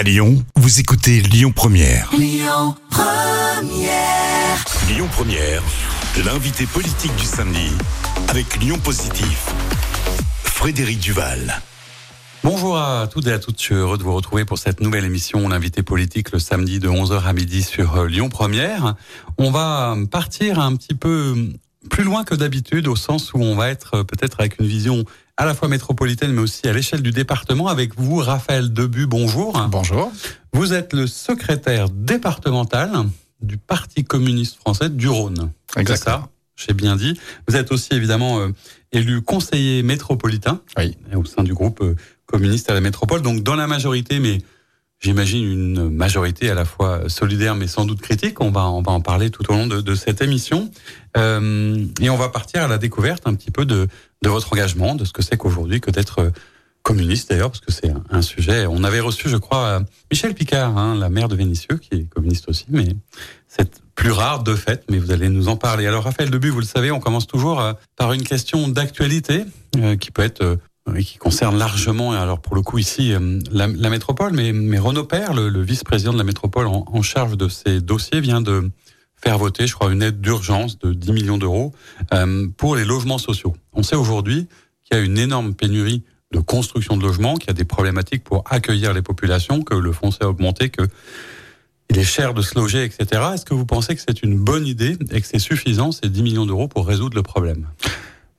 À Lyon, vous écoutez Lyon Première. Lyon Première. Lyon Première, l'invité politique du samedi avec Lyon Positif. Frédéric Duval. Bonjour à toutes et à toutes, je suis heureux de vous retrouver pour cette nouvelle émission, l'invité politique, le samedi de 11h à midi sur euh, Lyon Première. On va partir un petit peu plus loin que d'habitude, au sens où on va être euh, peut-être avec une vision à la fois métropolitaine, mais aussi à l'échelle du département. Avec vous, Raphaël Debu, bonjour. Bonjour. Vous êtes le secrétaire départemental du Parti communiste français du Rhône. Exactement. C'est ça j'ai bien dit. Vous êtes aussi évidemment euh, élu conseiller métropolitain Oui. au sein du groupe euh, communiste à la métropole, donc dans la majorité, mais j'imagine une majorité à la fois solidaire mais sans doute critique. On va, on va en parler tout au long de, de cette émission. Euh, et on va partir à la découverte un petit peu de, de votre engagement, de ce que c'est qu'aujourd'hui que d'être euh, communiste d'ailleurs, parce que c'est un, sujet. On avait reçu, je crois, euh, Michel Picard, hein, la maire de Vénissieux, qui est communiste aussi, mais c'est plus rare de fait, mais vous allez nous en parler. Alors Raphaël Debu, vous le savez, on commence toujours euh, par une question d'actualité euh, qui peut être euh, et qui concerne largement, alors pour le coup ici, la, métropole, mais, mais Renaud Père, le, vice-président de la métropole en charge de ces dossiers, vient de faire voter, je crois, une aide d'urgence de 10 millions d'euros euh, pour les logements sociaux. On sait aujourd'hui qu'il y a une énorme pénurie de construction de logements, qu'il y a des problématiques pour accueillir les populations, que le foncier a augmenté, que il est cher de se loger, etc. Est-ce que vous pensez que c'est une bonne idée et que c'est suffisant, ces 10 millions d'euros, pour résoudre le problème?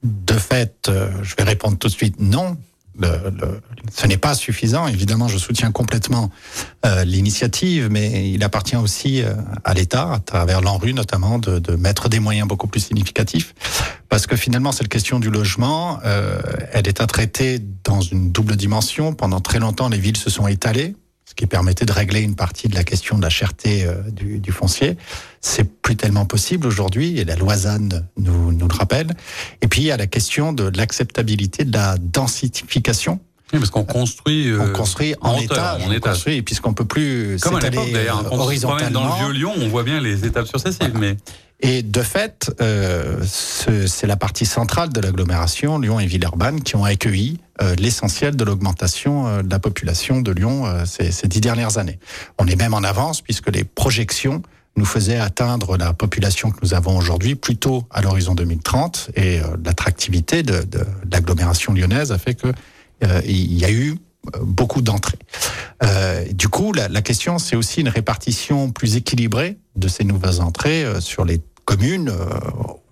De fait, euh, je vais répondre tout de suite non. Le, le, ce n'est pas suffisant. Évidemment, je soutiens complètement euh, l'initiative, mais il appartient aussi euh, à l'État, à travers l'ANRU notamment, de, de, mettre des moyens beaucoup plus significatifs. Parce que finalement, cette question du logement, euh, elle est à traiter dans une double dimension. Pendant très longtemps, les villes se sont étalées, ce qui permettait de régler une partie de la question de la cherté euh, du, du, foncier. C'est plus tellement possible aujourd'hui, et la loi ZAN nous, nous le rappelle. Et puis, il y a la question de l'acceptabilité de la densification. Oui, parce qu'on construit, euh, on construit en, en étage, étage. Construit, puisqu'on peut plus Comme à l'époque d'ailleurs, euh, horizontalement. Dans le vieux Lyon, on voit bien les étapes successives, mais et de fait, euh, c'est la partie centrale de l'agglomération, Lyon et Villeurbanne, qui ont accueilli euh, l'essentiel de l'augmentation euh, de la population de Lyon euh, ces, ces, dix dernières années. On est même en avance puisque les projections nous faisaient atteindre la population que nous avons aujourd'hui plutôt à l'horizon 2030 et euh, l'attractivité de, de, l'agglomération lyonnaise a fait que euh, il y a eu beaucoup d'entrées. Euh, du coup, la, la question, c'est aussi une répartition plus équilibrée de ces nouvelles entrées euh, sur les communes euh,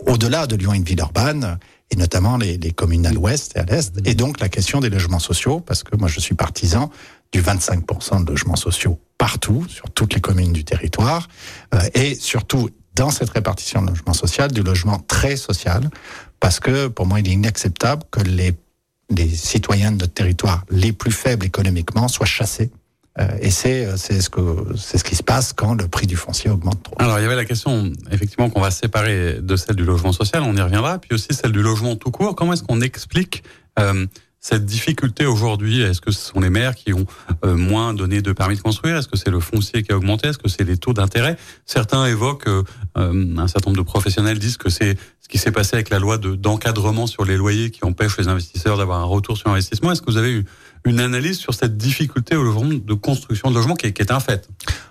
au-delà de Lyon et de Villeurbanne, et notamment les, les communes à l'ouest et à l'est, et donc la question des logements sociaux, parce que moi je suis partisan du 25% de logements sociaux partout, sur toutes les communes du territoire, euh, et surtout dans cette répartition de logement social, du logement très social, parce que pour moi il est inacceptable que les, les citoyens de notre territoire les plus faibles économiquement soient chassés et c'est c'est ce que c'est ce qui se passe quand le prix du foncier augmente trop. Alors il y avait la question effectivement qu'on va séparer de celle du logement social, on y reviendra, puis aussi celle du logement tout court. Comment est-ce qu'on explique euh, cette difficulté aujourd'hui? Est-ce que ce sont les maires qui ont euh, moins donné de permis de construire? Est-ce que c'est le foncier qui a augmenté? Est-ce que c'est les taux d'intérêt? Certains évoquent, euh, un certain nombre de professionnels disent que c'est ce qui s'est passé avec la loi d'encadrement de, sur les loyers qui empêche les investisseurs d'avoir un retour sur investissement. Est-ce que vous avez eu une analyse sur cette difficulté au logement de construction de logement qui est, qui est un fait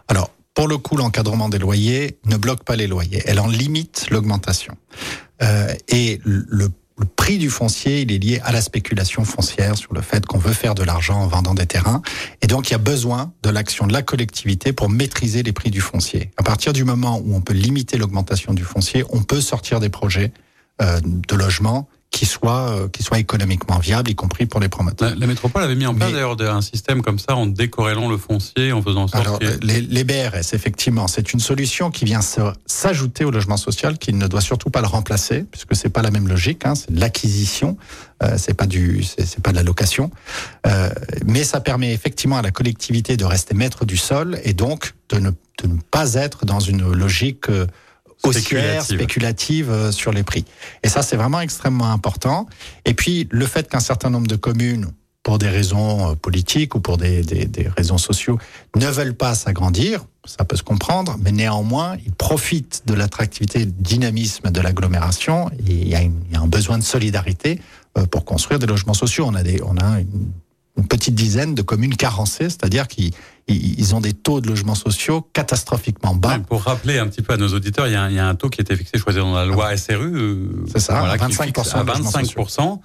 Alors, pour le coup, l'encadrement des loyers ne bloque pas les loyers. Elle en limite l'augmentation. Euh, et le, le, prix du foncier, il est lié à la spéculation foncière sur le fait qu'on veut faire de l'argent en vendant des terrains. Et donc, il y a besoin de l'action de la collectivité pour maîtriser les prix du foncier. À partir du moment où on peut limiter l'augmentation du foncier, on peut sortir des projets euh, de logement qui soit euh, qui soit économiquement viable, y compris pour les promoteurs. La, la métropole avait mis en place d'ailleurs un système comme ça en décorrélant le foncier, en faisant en sorte alors, que... les, les BRS, effectivement, c'est une solution qui vient s'ajouter au logement social, qui ne doit surtout pas le remplacer, puisque c'est pas la même logique, hein, c'est l'acquisition, euh, c'est pas du, c'est pas de la location, euh, mais ça permet effectivement à la collectivité de rester maître du sol et donc de ne, de ne pas être dans une logique euh, haussière, euh, sur les prix. Et ça, c'est vraiment extrêmement important. Et puis, le fait qu'un certain nombre de communes, pour des raisons euh, politiques ou pour des, des, raisons sociaux, ne veulent pas s'agrandir, ça peut se comprendre, mais néanmoins, ils profitent de l'attractivité, du dynamisme de l'agglomération. Il y, a un besoin de solidarité euh, pour construire des logements sociaux. On a, des, on a une petite dizaine de communes carencées, c'est-à-dire qui ils ont des taux de logements sociaux catastrophiquement bas. pour rappeler un petit peu à nos auditeurs, il y a, il y a un taux qui était fixé, je crois, dans la loi SRU. Euh, C'est ça, voilà, 25%. À 25%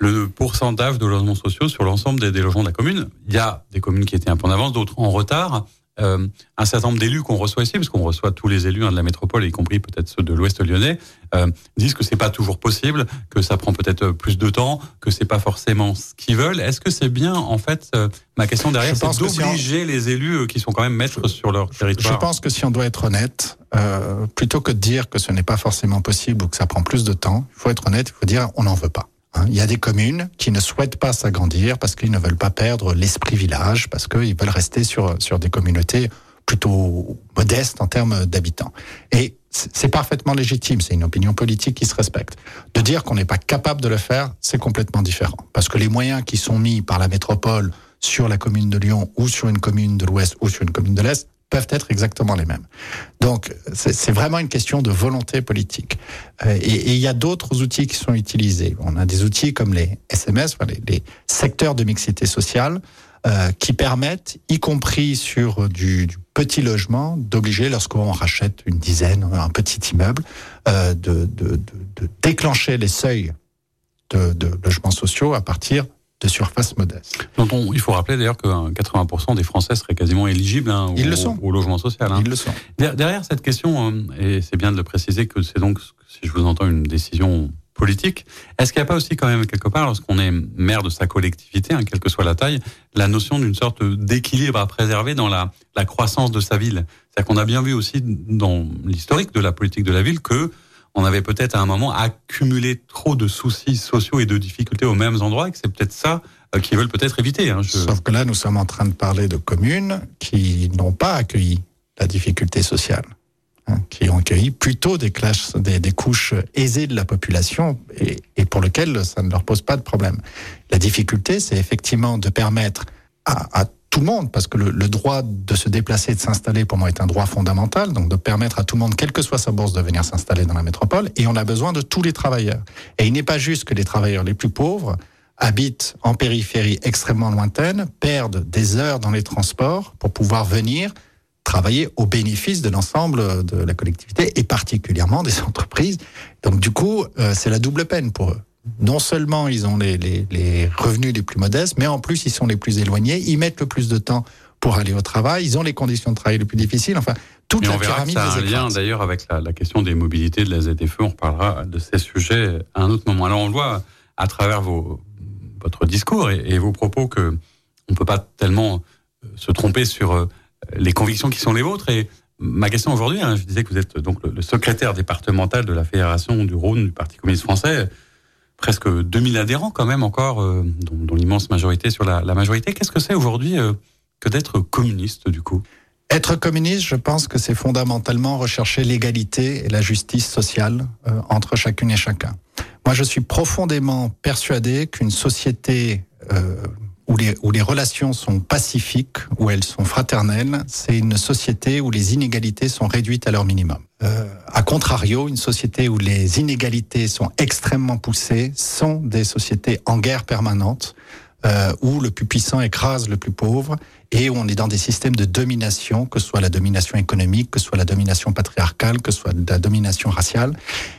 le pourcentage de logements sociaux sur l'ensemble des, des, logements de la commune. Il y a des communes qui étaient un peu en avance, d'autres en retard. Euh, un certain nombre d'élus qu'on reçoit ici, parce qu'on reçoit tous les élus hein, de la métropole, y compris peut-être ceux de l'Ouest lyonnais, euh, disent que c'est pas toujours possible, que ça prend peut-être plus de temps, que c'est pas forcément ce qu'ils veulent. Est-ce que c'est bien, en fait, euh, ma question derrière, c'est d'obliger les élus qui sont quand même maîtres sur leur territoire Je pense que si on doit être honnête, plutôt que de dire que ce n'est pas forcément possible ou que ça prend plus de temps, il faut être honnête, il faut dire on n'en veut pas. Hein, il y a des communes qui ne souhaitent pas s'agrandir parce qu'ils ne veulent pas perdre l'esprit village, parce qu'ils veulent rester sur, sur des communautés plutôt modestes en termes d'habitants. Et c'est parfaitement légitime, c'est une opinion politique qui se respecte. De dire qu'on n'est pas capable de le faire, c'est complètement différent. Parce que les moyens qui sont mis par la métropole sur la commune de Lyon ou sur une commune de l'Ouest ou sur une commune de l'Est peuvent être exactement les mêmes. Donc c'est vraiment une question de volonté politique. Euh, et, il y a d'autres outils qui sont utilisés. On a des outils comme les SMS, les, secteurs de mixité sociale, euh, qui permettent, y compris sur du, petit logement, d'obliger, lorsqu'on rachète une dizaine, un petit immeuble, euh, de, déclencher les seuils de logements sociaux à partir de surface modeste. Donc on, il faut rappeler d'ailleurs que 80% des Français seraient quasiment éligibles hein, Ils au, le sont. au, logement social. Hein. Ils le sont. Derrière cette question, euh, et c'est bien de le préciser que c'est donc, si je vous entends, une décision politique, est-ce qu'il n'y a pas aussi quand même quelque part, lorsqu'on est maire de sa collectivité, hein, quelle que soit la taille, la notion d'une sorte d'équilibre à préserver dans la, la croissance de sa ville? C'est-à-dire qu'on a bien vu aussi dans l'historique de la politique de la ville que on avait peut-être à un moment accumulé trop de soucis sociaux et de difficultés aux mêmes endroits et que c'est peut-être ça euh, qu'ils veulent peut-être éviter. Hein, je... Sauf que là, nous sommes en train de parler de communes qui n'ont pas accueilli la difficulté sociale, hein, qui ont accueilli plutôt des, classes, des, couches aisées de la population et, et pour lesquelles ça ne leur pose pas de problème. La difficulté, c'est effectivement de permettre à, à tout le monde, parce que le, le, droit de se déplacer et de s'installer, pour moi, est un droit fondamental, donc de permettre à tout le monde, quelle que soit sa bourse, de venir s'installer dans la métropole, et on a besoin de tous les travailleurs. Et il n'est pas juste que les travailleurs les plus pauvres habitent en périphérie extrêmement lointaine, perdent des heures dans les transports pour pouvoir venir travailler au bénéfice de l'ensemble de la collectivité et particulièrement des entreprises. Donc du coup, euh, c'est la double peine pour eux non seulement ils ont les, les, les, revenus les plus modestes, mais en plus ils sont les plus éloignés, ils mettent le plus de temps pour aller au travail, ils ont les conditions de travail les plus difficiles. Enfin, toute mais la on verra pyramide. Que ça a un lien d'ailleurs avec la, la, question des mobilités de la ZFE. On reparlera de ces sujets à un autre moment. Alors on le voit à travers vos, votre discours et, et vos propos que on peut pas tellement se tromper sur les convictions qui sont les vôtres et Ma question aujourd'hui, hein, je disais que vous êtes donc le, le secrétaire départemental de la Fédération du Rhône du Parti communiste français presque 2000 adhérents quand même encore, euh, dont, l'immense majorité sur la, majorité. Qu'est-ce que c'est aujourd'hui euh, que d'être communiste du coup? Être communiste, je pense que c'est fondamentalement rechercher l'égalité et la justice sociale euh, entre chacune et chacun. Moi, je suis profondément persuadé qu'une société où, les, relations sont pacifiques, où elles sont fraternelles, c'est une société où les inégalités sont réduites à leur minimum. Euh, a contrario, une société où les inégalités sont extrêmement poussées sont des sociétés en guerre permanente, euh, où le plus puissant écrase le plus pauvre et où on est dans des systèmes de domination, que ce soit la domination économique, que ce soit la domination patriarcale, que ce soit la domination raciale,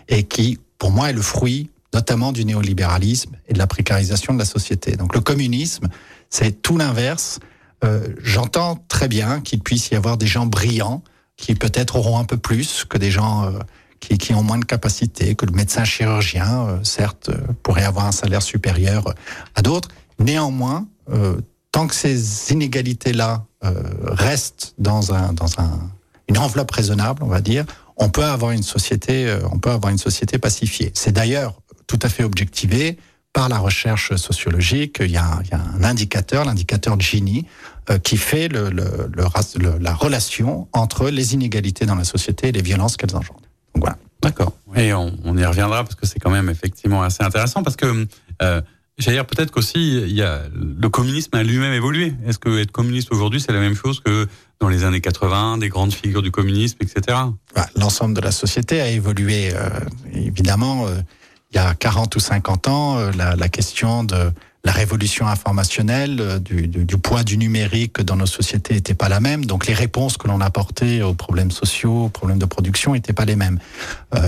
et qui, pour moi, est le fruit notamment du néolibéralisme et de la précarisation de la société. Donc le communisme, c'est tout l'inverse. Euh, J'entends très bien qu'il puisse y avoir des gens brillants qui peut-être auront un peu plus que des gens euh, qui, qui, ont moins de capacité, que le médecin chirurgien, euh, certes, pourrait avoir un salaire supérieur à d'autres. Néanmoins, euh, tant que ces inégalités-là euh, restent dans, un, dans un, une enveloppe raisonnable, on va dire, on peut avoir une société, euh, on peut avoir une société pacifiée. C'est d'ailleurs tout à fait objectivé par la recherche sociologique. Il y a, il y a un indicateur, l'indicateur Gini, euh, qui fait le, le, le, la relation entre les inégalités dans la société et les violences qu'elles engendrent. Donc voilà. D'accord. Et on, on, y reviendra parce que c'est quand même effectivement assez intéressant parce que euh, J'allais dire peut-être qu'aussi il y a le communisme a lui-même évolué. Est-ce que être communiste aujourd'hui c'est la même chose que dans les années 80, des grandes figures du communisme, etc. Bah, L'ensemble de la société a évolué. Euh, évidemment, euh, il y a 40 ou 50 ans, euh, la, la, question de la révolution informationnelle, du, du, poids du numérique dans nos sociétés n'était pas la même. Donc les réponses que l'on apportait aux problèmes sociaux, aux problèmes de production n'étaient pas les mêmes.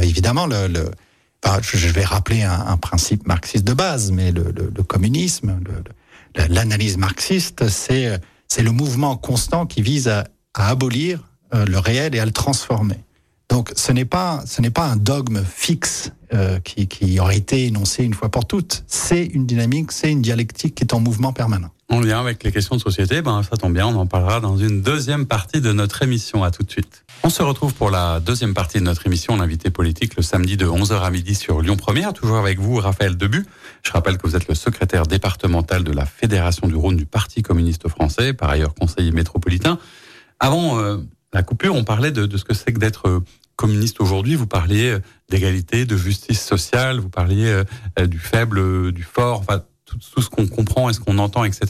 évidemment, le, le je vais rappeler un, un, principe marxiste de base, mais le, le, le communisme, l'analyse marxiste, c'est le mouvement constant qui vise à, à abolir le réel et à le transformer. Donc ce n'est pas ce n'est pas un dogme fixe euh, qui, aurait été énoncé une fois pour toutes. C'est une dynamique, c'est une dialectique qui est en mouvement permanent. En lien avec les questions de société, ben ça tombe bien, on en parlera dans une deuxième partie de notre émission. À tout de suite. On se retrouve pour la deuxième partie de notre émission, l'invité politique, le samedi de 11h à midi sur Lyon Première. Toujours avec vous, Raphaël Debu. Je rappelle que vous êtes le secrétaire départemental de la Fédération du Rhône du Parti communiste français, par ailleurs conseiller métropolitain. Avant euh, la coupure, on parlait de, de ce que c'est que d'être euh, communiste aujourd'hui. Vous parliez euh, d'égalité, de justice sociale, vous parliez euh, du faible, du fort, enfin tout, tout ce qu'on comprend et ce qu'on entend, etc.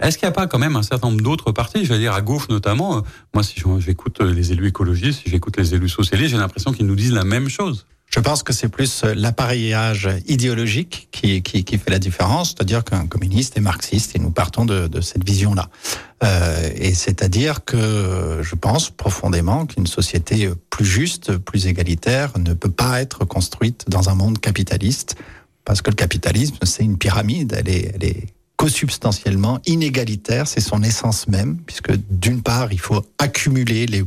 Est-ce qu'il n'y a pas quand même un certain nombre d'autres partis, je veux dire à gauche notamment Moi, si j'écoute les élus écologistes, si j'écoute les élus socialistes, j'ai l'impression qu'ils nous disent la même chose. Je pense que c'est plus euh, l'appareillage idéologique qui, qui, qui, fait la différence, c'est-à-dire qu'un communiste est marxiste et nous partons de, de cette vision-là. Euh, et c'est-à-dire que je pense profondément qu'une société plus juste, plus égalitaire ne peut pas être construite dans un monde capitaliste, parce que le capitalisme, c'est une pyramide, elle est, elle est co-substantiellement inégalitaire, c'est son essence même, puisque d'une part, il faut accumuler les,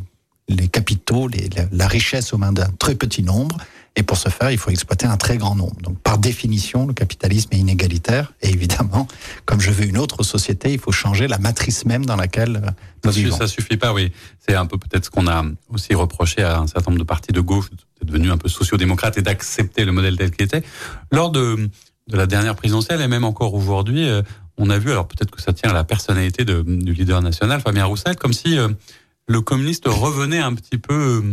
les capitaux, les, la, la richesse aux mains d'un très petit nombre, et pour ce faire, il faut exploiter un très grand nombre. Donc, par définition, le capitalisme est inégalitaire. Et évidemment, comme je veux une autre société, il faut changer la matrice même dans laquelle euh, nous ça, vivons. Ça suffit pas, oui. C'est un peu peut-être ce qu'on a aussi reproché à un certain nombre de partis de gauche, d'être devenus un peu sociodémocrates et d'accepter le modèle tel qu'il était. Lors de, de la dernière présidentielle et même encore aujourd'hui, euh, on a vu, alors peut-être que ça tient à la personnalité de, du leader national, Fabien Roussel, comme si euh, le communiste revenait un petit peu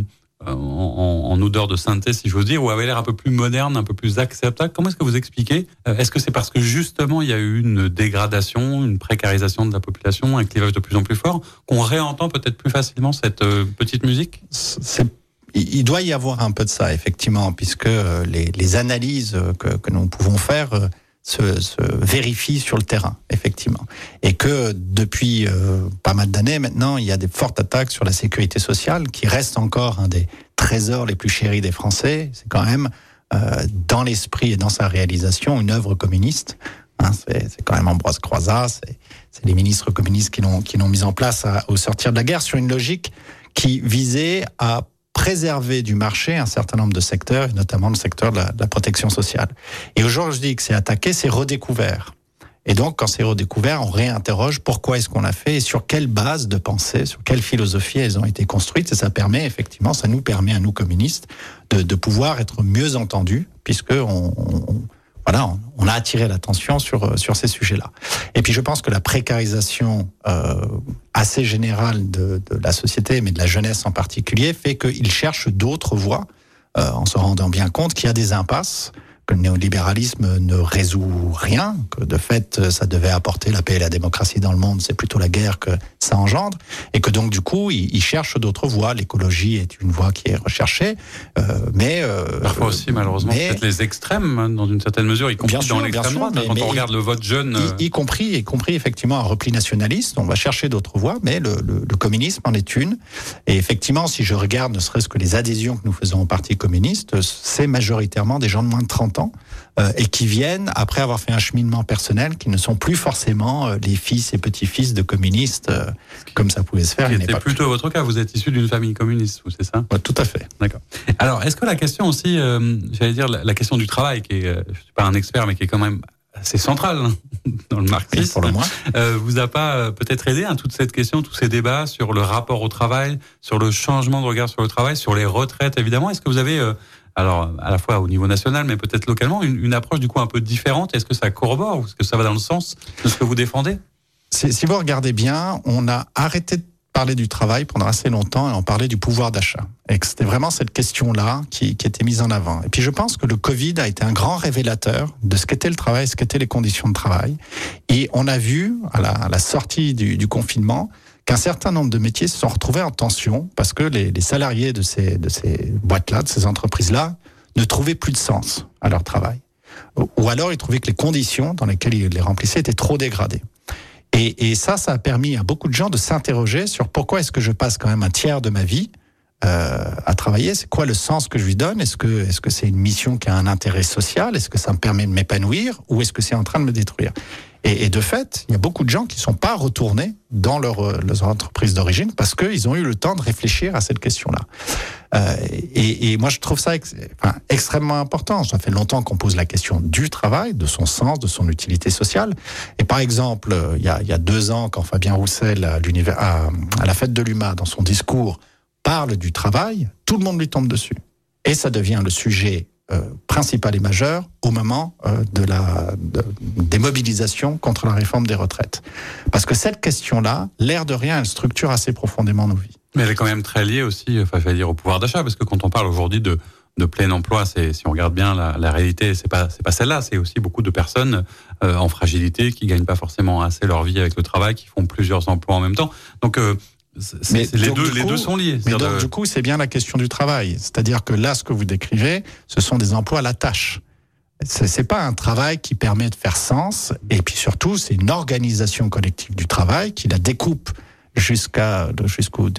en, odeur de sainteté, si j'ose dire, ou avait l'air un peu plus moderne, un peu plus acceptable. Comment est-ce que vous expliquez Est-ce que c'est parce que justement il y a eu une dégradation, une précarisation de la population, un clivage de plus en plus fort, qu'on réentend peut-être plus facilement cette euh, petite musique? Il doit y avoir un peu de ça, effectivement, puisque les, les analyses que, nous pouvons faire se, se, vérifient sur le terrain, effectivement. Et que depuis euh, pas mal d'années maintenant, il y a des fortes attaques sur la sécurité sociale, qui reste encore un des trésors les plus chéris des Français. C'est quand même, euh, dans l'esprit et dans sa réalisation, une œuvre communiste. Hein, c'est quand même Ambroise Croizat, c'est les ministres communistes qui l'ont mis en place à, au sortir de la guerre sur une logique qui visait à préserver du marché un certain nombre de secteurs, et notamment le secteur de la, protection sociale. Et aujourd'hui, je dis que c'est attaqué, c'est redécouvert. Et donc, quand c'est redécouvert, on réinterroge pourquoi est-ce qu'on l'a fait et sur quelle base de pensée, sur quelle philosophie elles ont été construites. Et ça permet, effectivement, ça nous permet à nous communistes de, de pouvoir être mieux entendus, puisque on, on voilà, on a attiré l'attention sur sur ces sujets-là. Et puis je pense que la précarisation euh, assez générale de, de, la société, mais de la jeunesse en particulier, fait qu'ils cherchent d'autres voies, euh, en se rendant bien compte qu'il y a des impasses que le néolibéralisme ne résout rien, que de fait ça devait apporter la paix et la démocratie dans le monde, c'est plutôt la guerre que ça engendre, et que donc du coup ils, cherchent d'autres voies. L'écologie est une voie qui est recherchée, euh, mais euh, parfois aussi malheureusement mais, peut-être les extrêmes hein, dans une certaine mesure, y compris sûr, dans l'extrême droite. Mais, quand mais, on regarde le vote jeune, y, y, compris y compris effectivement un repli nationaliste, on va chercher d'autres voies, mais le, le, le, communisme en est une. Et effectivement, si je regarde ne serait-ce que les adhésions que nous faisons au Parti communiste, c'est majoritairement des gens de moins de 30 ans euh, et qui viennent après avoir fait un cheminement personnel, qui ne sont plus forcément euh, les fils et petits-fils de communistes euh, comme ça pouvait se faire. C'était plutôt votre cas. Vous êtes issu d'une famille communiste, c'est ça? Ouais, Tout à fait. D'accord. Alors, est-ce que la question aussi, j'allais dire la, la, question du travail, qui est, je suis pas un expert, mais qui est quand même assez centrale hein, dans le marxisme, pour le moins, vous a pas peut-être aidé hein, toute cette question, tous ces débats sur le rapport au travail, sur le changement de regard sur le travail, sur les retraites évidemment? Est-ce que vous avez alors à la fois au niveau national, mais peut-être localement, une, une, approche du coup un peu différente. Est-ce que ça corrobore ou est-ce que ça va dans le sens de ce que vous défendez? Si vous regardez bien, on a arrêté de parler du travail pendant assez longtemps et on parlait du pouvoir d'achat. Et que c'était vraiment cette question-là qui, qui, était mise en avant. Et puis je pense que le Covid a été un grand révélateur de ce qu'était le travail, ce qu'étaient les conditions de travail. Et on a vu à la, à la sortie du, du confinement qu'un certain nombre de métiers se sont retrouvés en tension parce que les, salariés de ces, de ces boîtes-là, de ces entreprises-là, ne trouvaient plus de sens à leur travail. Ou alors ils trouvaient que les conditions dans lesquelles ils les remplissaient étaient trop dégradées. Et, et ça, ça a permis à beaucoup de gens de s'interroger sur pourquoi est-ce que je passe quand même un tiers de ma vie euh, à travailler. C'est quoi le sens que je lui donne? Est-ce que est-ce que c'est une mission qui a un intérêt social? Est-ce que ça me permet de m'épanouir? Ou est-ce que c'est en train de me détruire? Et, de fait, il y a beaucoup de gens qui sont pas retournés dans leur, euh, leur entreprise d'origine parce qu'ils ont eu le temps de réfléchir à cette question-là. Euh, et, moi, je trouve ça extrêmement important. Ça fait longtemps qu'on pose la question du travail, de son sens, de son utilité sociale. Et par exemple, il y a, deux ans, quand Fabien Roussel, à la fête de l'UMA, dans son discours, parle du travail, tout le monde lui tombe dessus. Et ça devient le sujet euh, principal et majeur au moment euh, de la, de, des mobilisations contre la réforme des retraites. Parce que cette question-là, l'air de rien, elle structure assez profondément nos vies. Mais elle est quand même très liée aussi, enfin, je dire, au pouvoir d'achat, parce que quand on parle aujourd'hui de, de plein emploi, si on regarde bien la, réalité, c'est pas c'est pas celle-là, c'est aussi beaucoup de personnes euh, en fragilité qui gagnent pas forcément assez leur vie avec le travail, qui font plusieurs emplois en même temps. Donc euh, mais les deux, coup, les deux sont liés. Mais donc, de... du coup, c'est bien la question du travail. C'est-à-dire que là, ce que vous décrivez, ce sont des emplois à la tâche. C'est pas un travail qui permet de faire sens. Et puis surtout, c'est une organisation collective du travail qui la découpe jusqu'à jusqu'au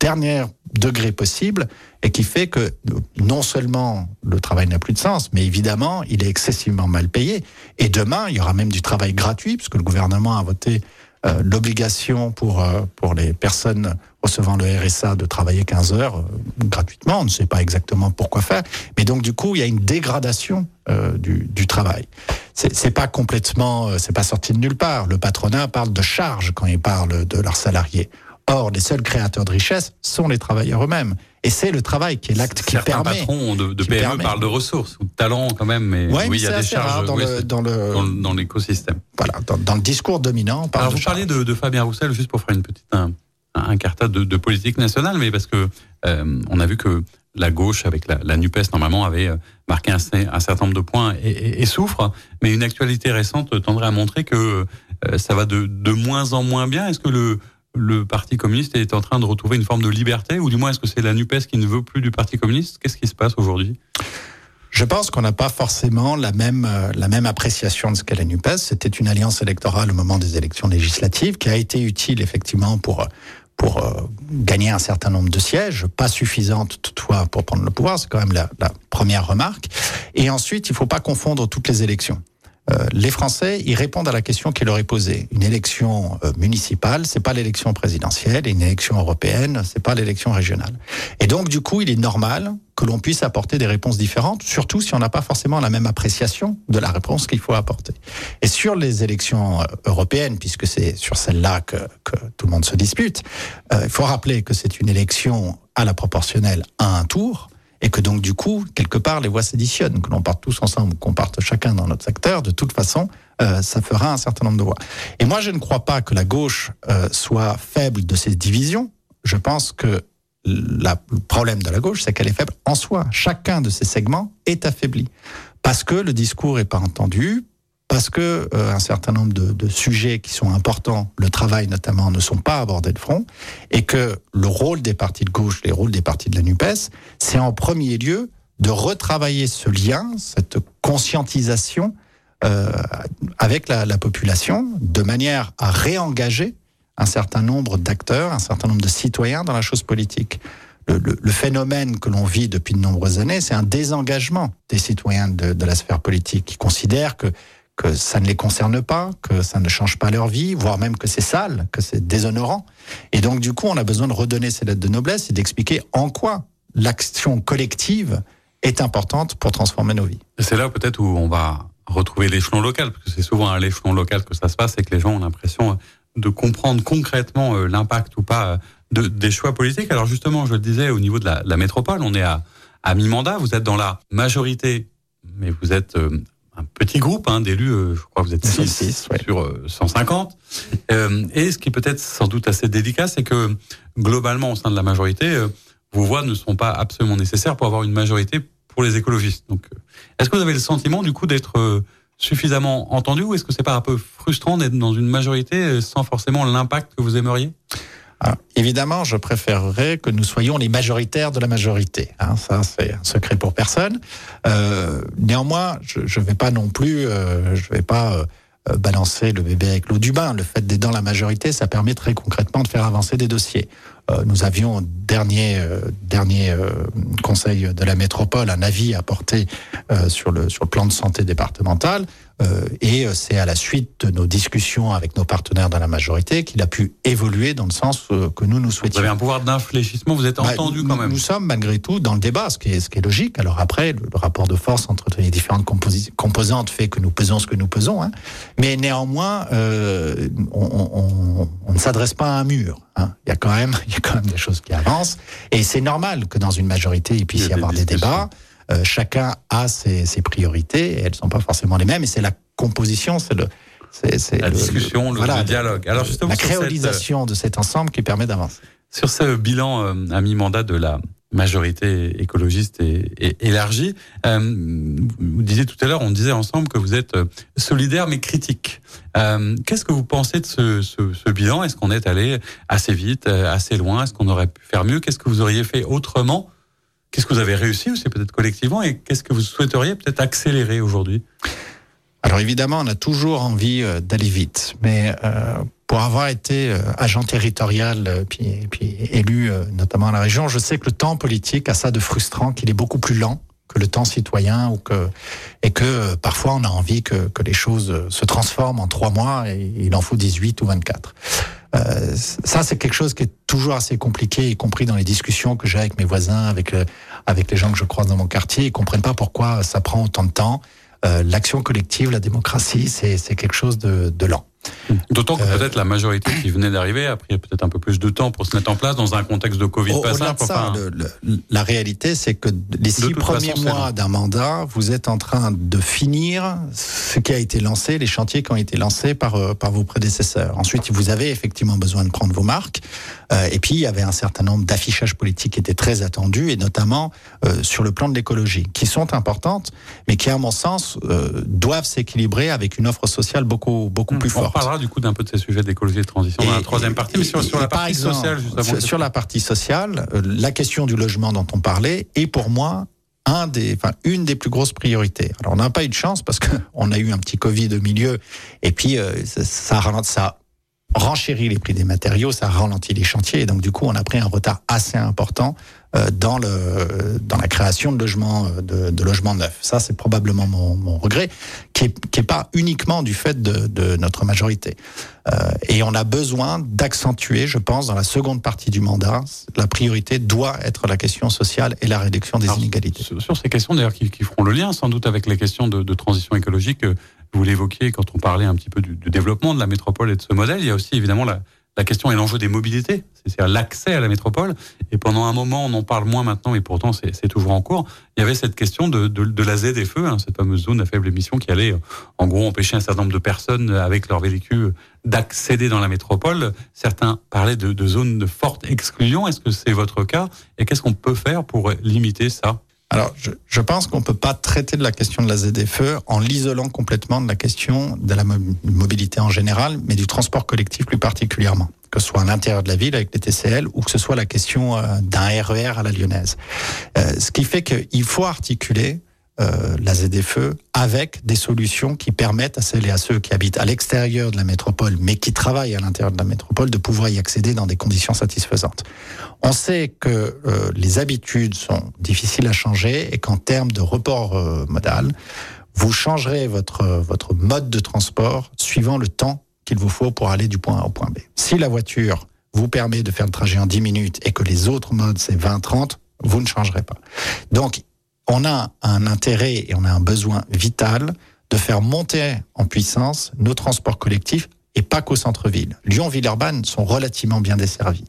dernier degré possible et qui fait que non seulement le travail n'a plus de sens, mais évidemment, il est excessivement mal payé. Et demain, il y aura même du travail gratuit, puisque le gouvernement a voté euh, l'obligation pour, euh, pour les personnes recevant le RSA de travailler 15 heures euh, gratuitement. On ne sait pas exactement pourquoi faire. Mais donc, du coup, il y a une dégradation euh, du, du travail. C'est pas complètement, c'est pas sorti de nulle part. Le patronat parle de charges quand il parle de leurs salariés. Or, les seuls créateurs de richesse sont les travailleurs eux-mêmes. Et c'est le travail qui est l'acte qui Certains permet. patrons de, de PME permet. parlent de ressources ou de talents quand même, mais ouais, oui, il y a des charges dans, oui, le, dans, le, dans, l'écosystème. Voilà, dans, dans, le discours dominant. On Alors, vous parlez de, de, Fabien Roussel, juste pour faire une petite un, un cartat de, de, politique nationale, mais parce que euh, on a vu que la gauche, avec la, la NUPES, normalement, avait euh, marqué un, un, certain nombre de points et, et, et, souffre. Mais une actualité récente tendrait à montrer que euh, ça va de, de moins en moins bien. Est-ce que le, le Parti communiste est en train de retrouver une forme de liberté, ou du moins est-ce que c'est la NUPES qui ne veut plus du Parti communiste? Qu'est-ce qui se passe aujourd'hui? Je pense qu'on n'a pas forcément la même, la même appréciation de ce qu'est la NUPES. C'était une alliance électorale au moment des élections législatives qui a été utile effectivement pour, pour euh, gagner un certain nombre de sièges, pas suffisante toutefois pour prendre le pouvoir, c'est quand même la, la, première remarque. Et ensuite, il ne faut pas confondre toutes les élections. Euh, les Français, ils répondent à la question qui leur est posée. Une élection euh, municipale, c'est pas l'élection présidentielle, et une élection européenne, c'est pas l'élection régionale. Et donc, du coup, il est normal que l'on puisse apporter des réponses différentes, surtout si on n'a pas forcément la même appréciation de la réponse qu'il faut apporter. Et sur les élections euh, européennes, puisque c'est sur celle-là que, tout le monde se dispute, il faut rappeler que c'est une élection à la proportionnelle à un tour, et que donc du coup, quelque part, les voix s'additionnent, que l'on parte tous ensemble, qu'on parte chacun dans notre secteur, de toute façon, euh, ça fera un certain nombre de voix. Et moi, je ne crois pas que la gauche euh, soit faible de ces divisions. Je pense que la, le problème de la gauche, c'est qu'elle est faible en soi. Chacun de ces segments est affaibli. Parce que le discours n'est pas entendu, parce que euh, un certain nombre de, de, sujets qui sont importants, le travail notamment, ne sont pas abordés de front, et que le rôle des partis de gauche, les rôles des partis de la NUPES, c'est en premier lieu de retravailler ce lien, cette conscientisation euh, avec la, la, population, de manière à réengager un certain nombre d'acteurs, un certain nombre de citoyens dans la chose politique. Le, le, le phénomène que l'on vit depuis de nombreuses années, c'est un désengagement des citoyens de, de la sphère politique qui considèrent que que ça ne les concerne pas, que ça ne change pas leur vie, voire même que c'est sale, que c'est déshonorant. Et donc, du coup, on a besoin de redonner ces lettres de noblesse et d'expliquer en quoi l'action collective est importante pour transformer nos vies. C'est là peut-être où on va retrouver l'échelon local, parce que c'est souvent à l'échelon local que ça se passe et que les gens ont l'impression de comprendre concrètement euh, l'impact ou pas euh, de, des choix politiques. Alors justement, je le disais, au niveau de la, métropole, on est à, à mi-mandat, vous êtes dans la majorité, mais vous êtes euh, un petit groupe hein, d'élus, euh, je crois que vous êtes 6 ouais. sur euh, 150. Euh, et ce qui peut être sans doute assez délicat, c'est que globalement, au sein de la majorité, euh, vos voix ne sont pas absolument nécessaires pour avoir une majorité pour les écologistes. Donc, euh, est-ce que vous avez le sentiment du coup d'être euh, suffisamment entendu ou est-ce que c'est pas un peu frustrant d'être dans une majorité sans forcément l'impact que vous aimeriez? Évidemment, je préférerais que nous soyons les majoritaires de la majorité. Hein, ça, c'est un secret pour personne. Euh, néanmoins, je ne vais pas non plus, euh, je vais pas euh, balancer le bébé avec l'eau du bain. Le fait d'être dans la majorité, ça permet très concrètement de faire avancer des dossiers. Nous avions dernier dernier conseil de la métropole un avis apporté sur le sur le plan de santé départemental et euh, c'est à la suite de nos discussions avec nos partenaires dans la majorité qu'il a pu évoluer dans le sens euh, que nous nous souhaitions. Vous avez un pouvoir d'infléchissement, vous êtes bah, entendu quand même. Nous sommes malgré tout dans le débat, ce qui est, ce qui est logique. Alors après, le, rapport de force entre les différentes composantes fait que nous pesons ce que nous pesons. Hein. Mais néanmoins, euh, on, on, on, ne s'adresse pas à un mur. Hein. Il, y a quand même, il y a quand même des choses qui avancent. Et c'est normal que dans une majorité, il puisse y, avoir des, des débats. Euh, chacun a ses, priorités et elles sont pas forcément les mêmes. Et c'est la composition, c'est le c'est la discussion, le, dialogue. Alors justement, la créolisation de cet ensemble qui permet d'avancer. Sur ce bilan euh, à mi-mandat de la majorité écologiste et, élargie, euh, vous disiez tout à l'heure, on disait ensemble que vous êtes solidaire mais critique. Qu'est-ce que vous pensez de ce, ce, ce bilan? Est-ce qu'on est allé assez vite, assez loin? Est-ce qu'on aurait pu faire mieux? Qu'est-ce que vous auriez fait autrement Qu'est-ce que vous avez réussi aussi peut-être collectivement et qu'est-ce que vous souhaiteriez peut-être accélérer aujourd'hui? Alors évidemment, on a toujours envie euh, d'aller vite, mais euh, pour avoir été euh, agent territorial euh, puis, puis élu notamment à la région, je sais que le temps politique a ça de frustrant, qu'il est beaucoup plus lent que le temps citoyen ou que et que parfois on a envie que, que les choses se transforment en trois mois et il en faut 18 ou 24. Euh, ça, c'est quelque chose qui est toujours assez compliqué, y compris dans les discussions que j'ai avec mes voisins, avec, euh, avec les gens que je croise dans mon quartier. Ils comprennent pas pourquoi ça prend autant de temps. Euh, L'action collective, la démocratie, c'est quelque chose de, de lent. D'autant que euh, peut-être la majorité qui venait d'arriver a pris peut-être un peu plus de temps pour se mettre en place dans un contexte de Covid au, passant. ça, la réalité, c'est que les six premiers mois d'un mandat, vous êtes en train de finir ce qui a été lancé, les chantiers qui ont été lancés par, euh, par vos prédécesseurs. Ensuite, vous avez effectivement besoin de prendre vos marques. Euh, et puis, il y avait un certain nombre d'affichages politiques qui étaient très attendus, et notamment sur le plan de l'écologie, qui sont importantes, mais qui, à mon sens, doivent s'équilibrer avec une offre sociale beaucoup, beaucoup plus forte. On parlera du coup d'un peu de ces sujets d'écologie et de transition dans la troisième partie, mais sur, sur la partie sociale, justement. Sur, la partie sociale, euh, la question du logement dont on parlait est pour moi un des, enfin, une des plus grosses priorités. Alors, on n'a pas eu de chance parce qu'on a eu un petit Covid au milieu, et puis euh, ça, ça, ça renchérit les prix des matériaux, ça ralentit les chantiers, et donc du coup, on a pris un retard assez important dans le dans la création de logements euh, de, de logements neufs. Ça, c'est probablement mon, mon, regret, qui est, qui est pas uniquement du fait de, de notre majorité. Euh, et on a besoin d'accentuer, je pense, dans la seconde partie du mandat, la priorité doit être la question sociale et la réduction des inégalités. Sur, ces questions, d'ailleurs, qui, qui, feront le lien sans doute avec les questions de, de transition écologique, euh, vous l'évoquiez quand on parlait un petit peu du, du développement de la métropole et de ce modèle. Il y a aussi évidemment la la question est l'enjeu des mobilités, c'est-à-dire l'accès à la métropole. Et pendant un moment, on en parle moins maintenant, et pourtant c'est toujours en cours. Il y avait cette question de, de, la ZFE, hein, cette fameuse zone à faible émission qui allait, en gros, empêcher un certain nombre de personnes avec leur véhicule d'accéder dans la métropole. Certains parlaient de, de zones de forte exclusion. Est-ce que c'est votre cas? Et qu'est-ce qu'on peut faire pour limiter ça? Alors, je, je pense qu'on peut pas traiter de la question de la ZFE en l'isolant complètement de la question de la mobilité en général, mais du transport collectif plus particulièrement, que ce soit à l'intérieur de la ville avec les TCL ou que ce soit la question euh, d'un RER e à la lyonnaise. Euh, ce qui fait qu'il faut articuler euh, la ZFE avec des solutions qui permettent à celles et à ceux qui habitent à l'extérieur de la métropole, mais qui travaillent à l'intérieur de la métropole, de pouvoir y accéder dans des conditions satisfaisantes. On sait que euh, les habitudes sont difficiles à changer et qu'en termes de report euh, modal, vous changerez votre, votre mode de transport suivant le temps qu'il vous faut pour aller du point A au point B. Si la voiture vous permet de faire le trajet en 10 minutes et que les autres modes c'est 20-30, vous ne changerez pas. Donc, on a un intérêt et on a un besoin vital de faire monter en puissance nos transports collectifs et pas qu'au centre-ville. Lyon, Villeurbanne sont relativement bien desservis.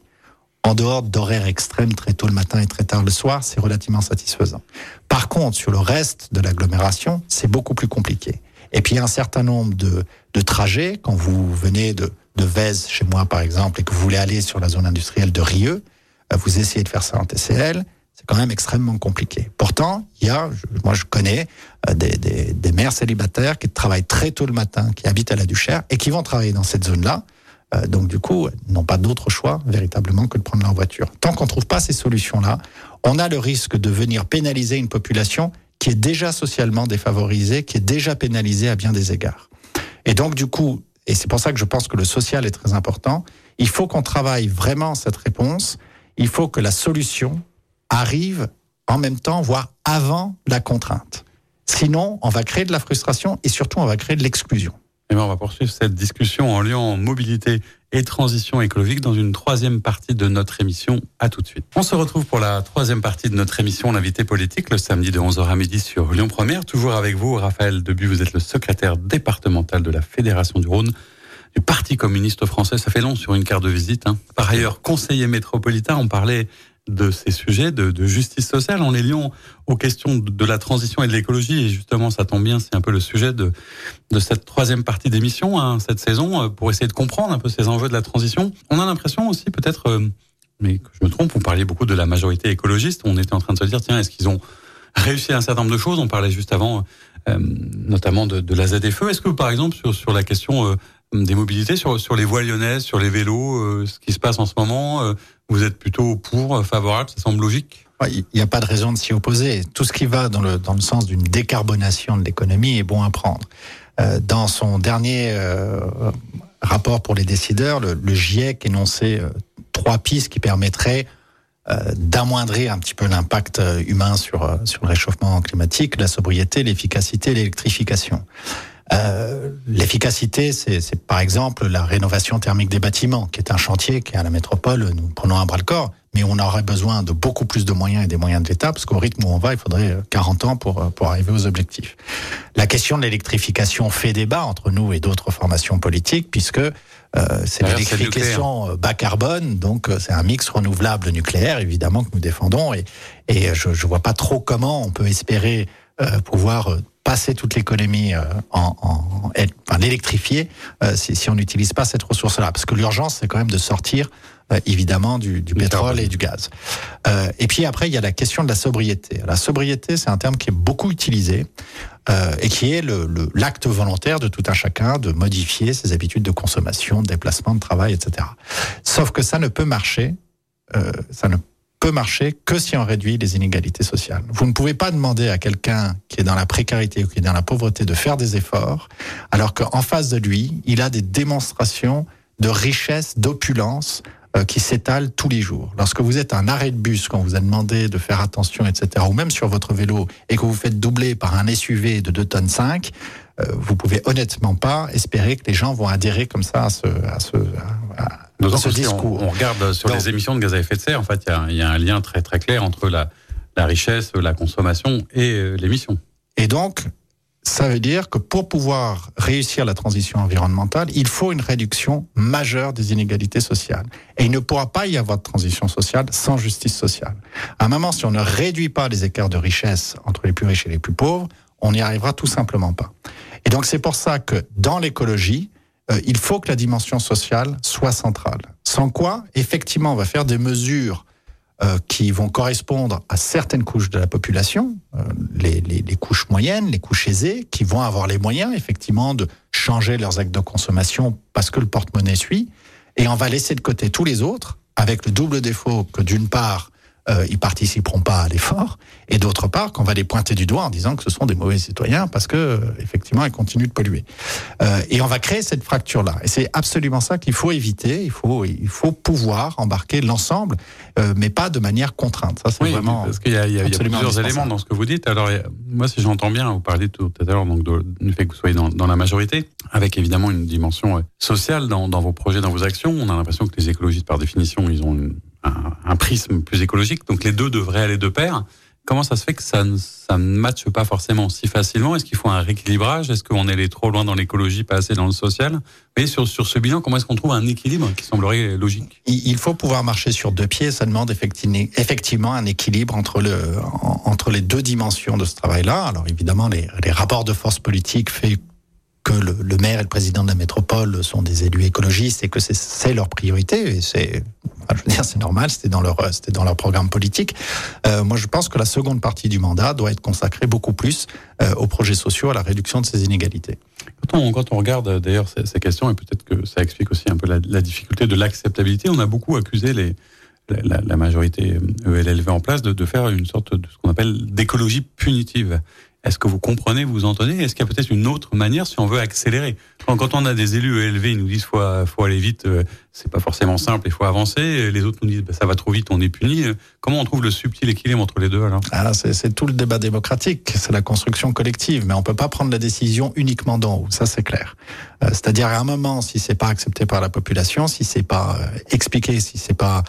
En dehors d'horaires extrêmes très tôt le matin et très tard le soir, c'est relativement satisfaisant. Par contre, sur le reste de l'agglomération, c'est beaucoup plus compliqué. Et puis, il y a un certain nombre de, trajets, quand vous venez de, de Vèze, chez moi par exemple, et que vous voulez aller sur la zone industrielle de Rieux, euh, vous essayez de faire ça en TCL, c'est quand même extrêmement compliqué. Pourtant, il y a, moi je connais euh, des, des, des, mères célibataires qui travaillent très tôt le matin, qui habitent à la Duchère et qui vont travailler dans cette zone-là Euh, donc du coup, n'ont pas d'autre choix véritablement que de prendre leur voiture. Tant qu'on trouve pas ces solutions-là, on a le risque de venir pénaliser une population qui est déjà socialement défavorisée, qui est déjà pénalisée à bien des égards. Et donc du coup, et c'est pour ça que je pense que le social est très important, il faut qu'on travaille vraiment cette réponse, il faut que la solution arrive en même temps, voire avant la contrainte. Sinon, on va créer de la frustration et surtout, on va créer de l'exclusion. Et bien, on va poursuivre cette discussion en liant mobilité et transition écologique dans une troisième partie de notre émission. À tout de suite. On se retrouve pour la troisième partie de notre émission L'invité politique le samedi de 11h à midi sur Lyon Première. Toujours avec vous, Raphaël Debu, vous êtes le secrétaire départemental de la Fédération du Rhône du Parti communiste français. Ça fait long sur une carte de visite. Hein. Par ailleurs, conseiller métropolitain, on parlait de ces sujets de, justice sociale en les liant aux questions de, la transition et de l'écologie. Et justement, ça tombe bien, c'est un peu le sujet de, de cette troisième partie d'émission, hein, cette saison, euh, pour essayer de comprendre un peu ces enjeux de la transition. On a l'impression aussi, peut-être, euh, mais que je me trompe, on parlait beaucoup de la majorité écologiste. On était en train de se dire, tiens, est-ce qu'ils ont réussi un certain nombre de choses? On parlait juste avant, euh, notamment de, de, la ZFE. Est-ce que, par exemple, sur, sur la question des mobilités, sur, sur les voies lyonnaises, sur les vélos, ce qui se passe en ce moment, vous êtes plutôt pour, euh, favorable, ça semble logique il n'y a pas de raison de s'y opposer. Tout ce qui va dans le, dans le sens d'une décarbonation de l'économie est bon à prendre. Euh, dans son dernier euh, rapport pour les décideurs, le, GIEC énonçait trois pistes qui permettraient d'amoindrir un petit peu l'impact humain sur, sur le réchauffement climatique, la sobriété, l'efficacité, l'électrification. Euh, l'efficacité, c'est par exemple la rénovation thermique des bâtiments, qui est un chantier qui est à la métropole, nous prenons un bras-le-corps, mais on aurait besoin de beaucoup plus de moyens et des moyens de l'État, parce qu'au rythme où on va, il faudrait 40 ans pour, pour arriver aux objectifs. La question de l'électrification fait débat entre nous et d'autres formations politiques, puisque euh, c'est l'électrification euh, bas carbone, donc c'est un mix renouvelable nucléaire, évidemment, que nous défendons, et, et je ne vois pas trop comment on peut espérer pouvoir passer toute l'économie euh, en, en enfin, l'électrifier euh, si, si, on n'utilise pas cette ressource-là. Parce que l'urgence, c'est quand même de sortir euh, évidemment du, du pétrole et du gaz. Euh, et puis après, il y a la question de la sobriété. La sobriété, c'est un terme qui est beaucoup utilisé euh, et qui est l'acte le, l'acte volontaire de tout un chacun de modifier ses habitudes de consommation, de déplacement, de travail, etc. Sauf que ça ne peut marcher, ça ne peut marcher que si on réduit les inégalités sociales. Vous ne pouvez pas demander à quelqu'un qui est dans la précarité ou qui est dans la pauvreté de faire des efforts, alors qu'en face de lui, il a des démonstrations de richesse, d'opulence euh, qui s'étalent tous les jours. Lorsque vous êtes à un arrêt de bus, quand vous a demandé de faire attention, etc., ou même sur votre vélo, et que vous faites doubler par un SUV de 2 tonnes 5, euh, vous pouvez honnêtement pas espérer que les gens vont adhérer comme ça à ce, à ce, à, on, regarde sur les émissions de gaz à effet de serre, en fait, il y, a un lien très très clair entre la, richesse, la consommation et euh, l'émission. Et donc, ça veut dire que pour pouvoir réussir la transition environnementale, il faut une réduction majeure des inégalités sociales. Et il ne pourra pas y avoir de transition sociale sans justice sociale. À un moment, si on ne réduit pas les écarts de richesse entre les plus riches et les plus pauvres, on n'y arrivera tout simplement pas. Et donc c'est pour ça que dans l'écologie, euh, il faut que la dimension sociale soit centrale. Sans quoi, effectivement, on va faire des mesures euh, qui vont correspondre à certaines couches de la population, euh, les, les, les, couches moyennes, les couches aisées, qui vont avoir les moyens, effectivement, de changer leurs actes de consommation parce que le porte-monnaie suit, et on va laisser de côté tous les autres, avec le double défaut que d'une part, euh, ils participeront pas à l'effort, et d'autre part qu'on va les pointer du doigt en disant que ce sont des mauvais citoyens parce que euh, effectivement ils continuent de polluer. Euh, et on va créer cette fracture là. Et c'est absolument ça qu'il faut éviter. Il faut il faut pouvoir embarquer l'ensemble, euh, mais pas de manière contrainte. Ça c'est vraiment parce qu'il y a, il y a, il y a plusieurs éléments dans ce que vous dites. Alors moi si j'entends bien, vous parlez tout à l'heure donc du fait que vous soyez dans, dans, la majorité, avec évidemment une dimension sociale dans, dans vos projets, dans vos actions. On a l'impression que les écologistes par définition ils ont une un, prisme plus écologique. Donc les deux devraient aller de pair. Comment ça se fait que ça ne, ça ne matche pas forcément si facilement? Est-ce qu'il faut un rééquilibrage? Est-ce qu'on est allé trop loin dans l'écologie, pas assez dans le social? Mais sur, sur ce bilan, comment est-ce qu'on trouve un équilibre qui semblerait logique? Il faut pouvoir marcher sur deux pieds. Ça demande effectivement un équilibre entre, le, entre les deux dimensions de ce travail-là. Alors évidemment, les, les rapports de force politique fait que le, maire et le président de la métropole sont des élus écologistes et que c'est leur priorité. Et c'est, je veux dire, c'est normal. C'était dans leur, c'était dans leur programme politique. Euh, moi, je pense que la seconde partie du mandat doit être consacrée beaucoup plus euh, aux projets sociaux, à la réduction de ces inégalités. Quand on, regarde d'ailleurs ces, ces, questions, et peut-être que ça explique aussi un peu la, difficulté de l'acceptabilité, on a beaucoup accusé la, majorité ELLV en place de, faire une sorte de ce qu'on appelle d'écologie punitive. Est-ce que vous comprenez, vous entendez Est-ce qu'il y a peut-être une autre manière si on veut accélérer? Quand, on a des élus élevés, ils nous disent faut faut aller vite, euh, c'est pas forcément simple, il faut avancer. Les autres nous disent bah, ça va trop vite, on est puni. Comment on trouve le subtil équilibre entre les deux alors? Ah, c'est tout le débat démocratique, c'est la construction collective, mais on peut pas prendre la décision uniquement d'en haut, ça c'est clair. Euh, C'est-à-dire à un moment, si c'est pas accepté par la population, si c'est pas euh, expliqué, si c'est pas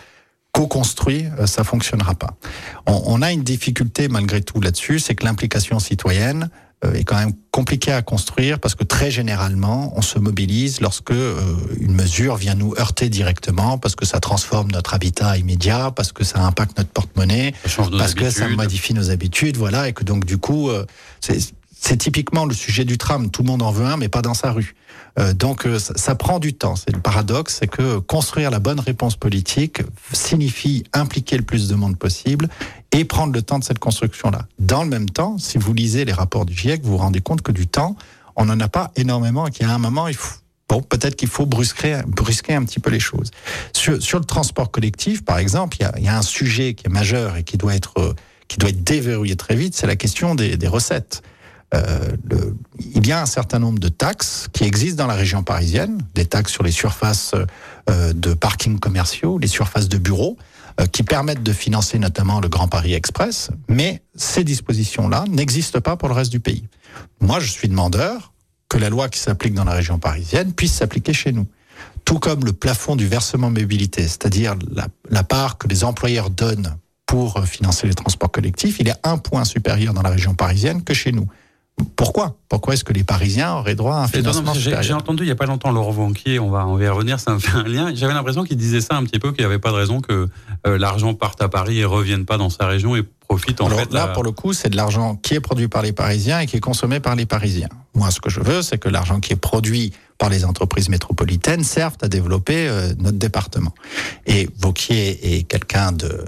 co-construit, euh, ça fonctionnera pas. On, on, a une difficulté malgré tout là-dessus, c'est que l'implication citoyenne euh, est quand même compliquée à construire parce que très généralement, on se mobilise lorsque euh, une mesure vient nous heurter directement, parce que ça transforme notre habitat immédiat, parce que ça impacte notre porte-monnaie, parce habitudes. que ça modifie nos habitudes, voilà, et que donc du coup, euh, c'est c'est typiquement le sujet du tram. Tout le monde en veut un, mais pas dans sa rue. Euh, donc ça, ça, prend du temps. C'est le paradoxe, c'est que construire la bonne réponse politique signifie impliquer le plus de monde possible et prendre le temps de cette construction-là. Dans le même temps, si vous lisez les rapports du GIEC, vous vous rendez compte que du temps, on n'en a pas énormément et a un moment, il faut Bon, peut-être qu'il faut brusquer, brusquer un petit peu les choses. Sur, sur le transport collectif, par exemple, il y, a, y, a, un sujet qui est majeur et qui doit être, qui doit être déverrouillé très vite, c'est la question des, des recettes. Euh, il y a un certain nombre de taxes qui existent dans la région parisienne, des taxes sur les surfaces euh, de parkings commerciaux, les surfaces de bureaux, euh, qui permettent de financer notamment le Grand Paris Express, mais ces dispositions-là n'existent pas pour le reste du pays. Moi, je suis demandeur que la loi qui s'applique dans la région parisienne puisse s'appliquer chez nous. Tout comme le plafond du versement mobilité, c'est-à-dire la part que les employeurs donnent pour financer les transports collectifs, il est un point supérieur dans la région parisienne que chez nous. Pourquoi? Pourquoi est-ce que les Parisiens auraient droit à un financement J'ai entendu il n'y a pas longtemps Laurent Vanquier, on va, on va y revenir, ça me fait un lien. J'avais l'impression qu'il disait ça un petit peu, qu'il n'y avait pas de raison que euh, l'argent parte à Paris et revienne pas dans sa région et profite en Alors, fait. Là, pour le coup, c'est de l'argent qui est produit par les Parisiens et qui est consommé par les Parisiens. Moi, ce que je veux, c'est que l'argent qui est produit par les entreprises métropolitaines serve à développer euh, notre département. Et Vauquier est quelqu'un de